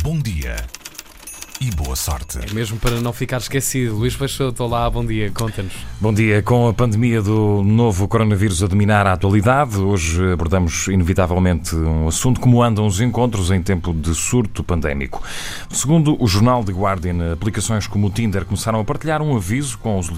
Bom dia e boa sorte. É mesmo para não ficar esquecido. Luís Peixoto, olá, bom dia, conta-nos. Bom dia. Com a pandemia do novo coronavírus a dominar a atualidade, hoje abordamos inevitavelmente um assunto como andam os encontros em tempo de surto pandémico. Segundo o jornal The Guardian, aplicações como o Tinder começaram a partilhar um aviso com os,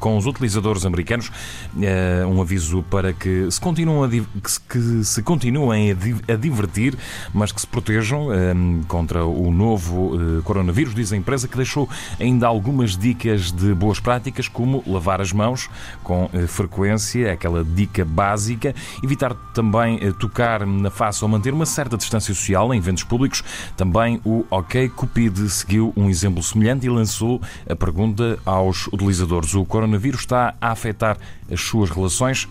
com os utilizadores americanos, eh, um aviso para que se continuem a, que se continuem a divertir, mas que se protejam eh, contra o novo eh, coronavírus vírus, diz a empresa, que deixou ainda algumas dicas de boas práticas, como lavar as mãos com eh, frequência, aquela dica básica, evitar também eh, tocar na face ou manter uma certa distância social em eventos públicos. Também o OK Cupid seguiu um exemplo semelhante e lançou a pergunta aos utilizadores: o coronavírus está a afetar as suas relações?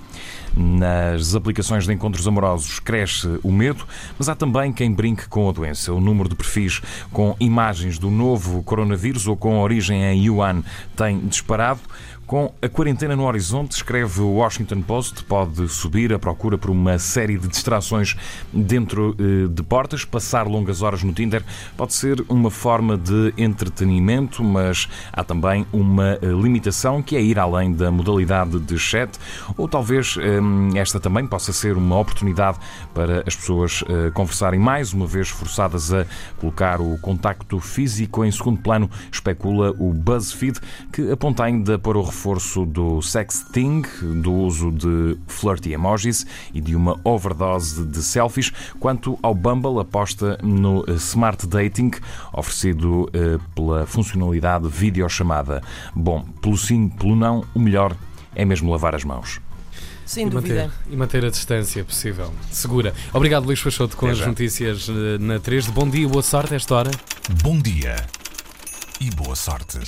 Nas aplicações de encontros amorosos cresce o medo, mas há também quem brinque com a doença. O número de perfis com imagens do novo coronavírus ou com origem em Yuan tem disparado. Com a quarentena no horizonte, escreve o Washington Post, pode subir a procura por uma série de distrações dentro eh, de portas. Passar longas horas no Tinder pode ser uma forma de entretenimento, mas há também uma eh, limitação que é ir além da modalidade de chat, ou talvez eh, esta também possa ser uma oportunidade para as pessoas conversarem mais uma vez forçadas a colocar o contacto físico em segundo plano, especula o BuzzFeed, que aponta ainda para o reforço do sexting, do uso de flirty emojis e de uma overdose de selfies, quanto ao Bumble aposta no smart dating, oferecido eh, pela funcionalidade videochamada. Bom, pelo sim, pelo não, o melhor é mesmo lavar as mãos. Sem e dúvida. Manter, e manter a distância possível. Segura. Obrigado, Luís Peixoto, com as notícias eh, na 3 de Bom dia, boa sorte a esta hora. Bom dia e boa sorte.